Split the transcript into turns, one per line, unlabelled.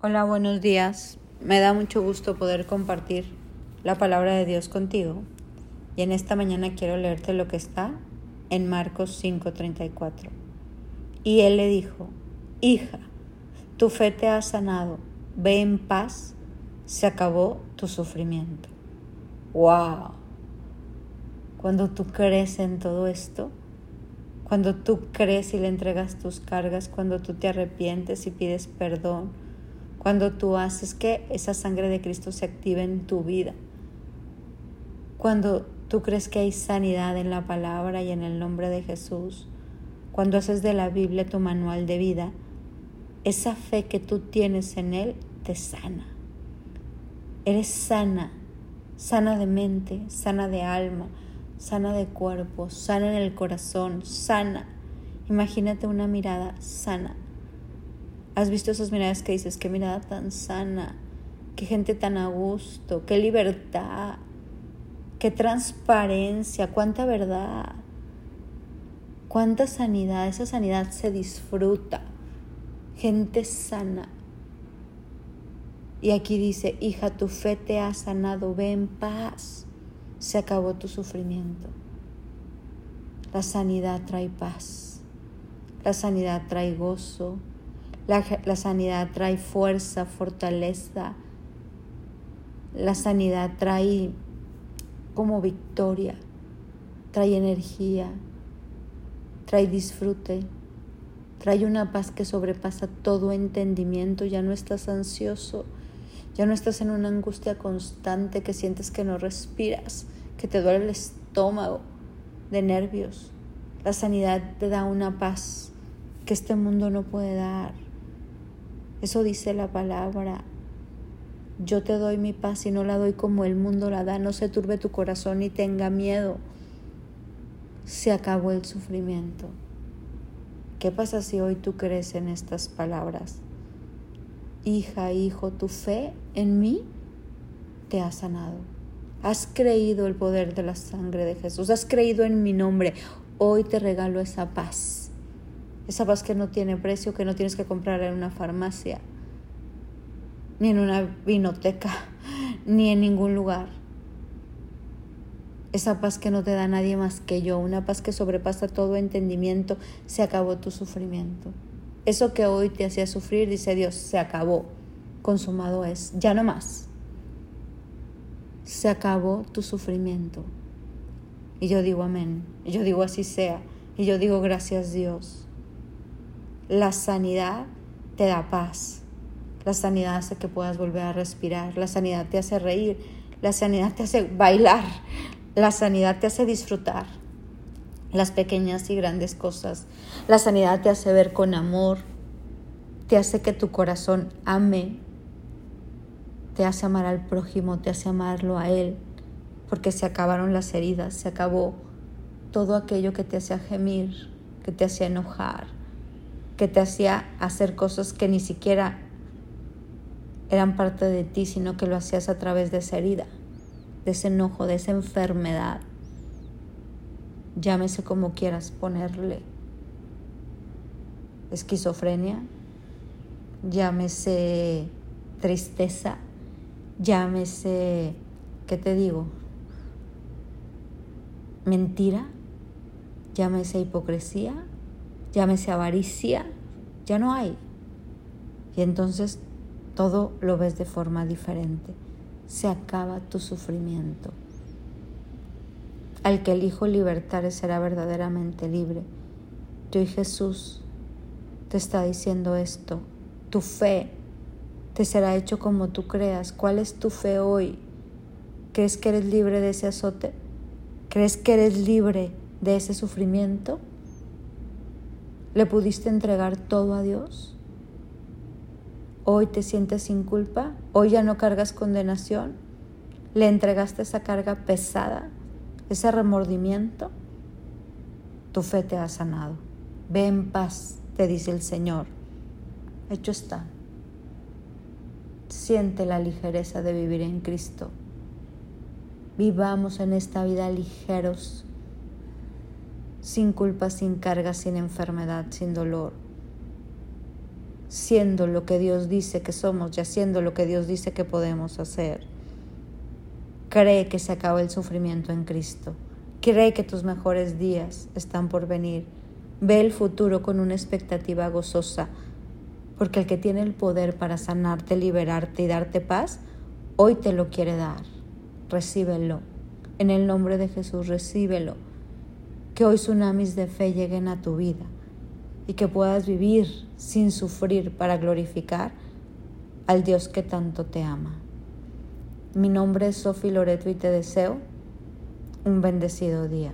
Hola, buenos días. Me da mucho gusto poder compartir la palabra de Dios contigo. Y en esta mañana quiero leerte lo que está en Marcos 5:34. Y él le dijo, hija, tu fe te ha sanado, ve en paz, se acabó tu sufrimiento. ¡Wow! Cuando tú crees en todo esto, cuando tú crees y le entregas tus cargas, cuando tú te arrepientes y pides perdón, cuando tú haces que esa sangre de Cristo se active en tu vida. Cuando tú crees que hay sanidad en la palabra y en el nombre de Jesús. Cuando haces de la Biblia tu manual de vida, esa fe que tú tienes en Él te sana. Eres sana, sana de mente, sana de alma, sana de cuerpo, sana en el corazón, sana. Imagínate una mirada sana ¿Has visto esas miradas que dices, qué mirada tan sana, qué gente tan a gusto, qué libertad, qué transparencia, cuánta verdad, cuánta sanidad? Esa sanidad se disfruta, gente sana. Y aquí dice, hija, tu fe te ha sanado, ve en paz, se acabó tu sufrimiento. La sanidad trae paz, la sanidad trae gozo, la, sanidad trae fuerza, fortaleza. La sanidad trae como victoria, trae energía, trae disfrute, trae una paz que sobrepasa todo entendimiento. Ya no estás ansioso, ya no estás en una angustia constante que sientes que no respiras, que te duele el estómago de nervios. La sanidad te da una paz que este mundo no puede dar. Eso dice la palabra. Yo te doy mi paz y no la doy como el mundo la da. No se turbe tu corazón ni tenga miedo. Se acabó el sufrimiento. ¿Qué pasa si hoy tú crees en estas palabras? Hija, hijo, tu fe en mí te ha sanado. Has creído el poder de la sangre de Jesús. Has creído en mi nombre. Hoy te regalo esa paz esa paz que no tiene precio, que no tienes que comprar en una farmacia, ni en una vinoteca, ni en ningún lugar. Esa paz que no te da nadie más que yo, una paz que sobrepasa todo entendimiento, se acabó tu sufrimiento. Eso que hoy te hacía sufrir, dice Dios, se acabó, consumado es, ya no más. Se acabó tu sufrimiento. Y yo digo amén, y yo digo así sea, y yo digo gracias Dios. La sanidad te da paz. La sanidad hace que puedas volver a respirar. La sanidad te hace reír. La sanidad te hace bailar. La sanidad te hace disfrutar las pequeñas y grandes cosas. La sanidad te hace ver con amor. Te hace que tu corazón ame. Te hace amar al prójimo. Te hace amarlo a Él. Porque se acabaron las heridas. Se acabó todo aquello que te hacía gemir, que te hacía enojar, que te hacía hacer cosas que ni siquiera eran parte de ti, sino que lo hacías a través de esa herida, de ese enojo, de esa enfermedad. Llámese como quieras ponerle. Esquizofrenia, llámese tristeza, llámese, ¿qué te digo? Mentira, llámese hipocresía, llámese avaricia, ya no hay. Y entonces todo lo ves de forma diferente. Se acaba tu sufrimiento. Al que elijo libertar será verdaderamente libre. Yo y Jesús te está diciendo esto. Tu fe te será hecho como tú creas. ¿Cuál es tu fe hoy? ¿Crees que eres libre de ese azote? ¿Crees que eres libre de ese sufrimiento? ¿Le pudiste entregar todo a Dios? ¿Hoy te sientes sin culpa? ¿Hoy ya no cargas condenación? ¿Le entregaste esa carga pesada, ese remordimiento? Tu fe te ha sanado. Ve en paz, te dice el Señor. Hecho está. Siente la ligereza de vivir en Cristo. Vivamos en esta vida ligeros, sin culpa, sin carga, sin enfermedad, sin dolor. siendo lo que Dios dice que somos y haciendo lo que Dios dice que podemos hacer. Cree que se acaba el sufrimiento en Cristo. Cree que tus mejores días están por venir. Ve el futuro con una expectativa gozosa, porque el que tiene el poder para sanarte, liberarte y darte paz, hoy te lo quiere dar. Recíbelo. En el nombre de Jesús, recíbelo. Que hoy tsunamis de fe lleguen a tu vida y que puedas vivir sin sufrir para glorificar al Dios que tanto te ama. Mi nombre es Sofi Loreto y te deseo un bendecido día.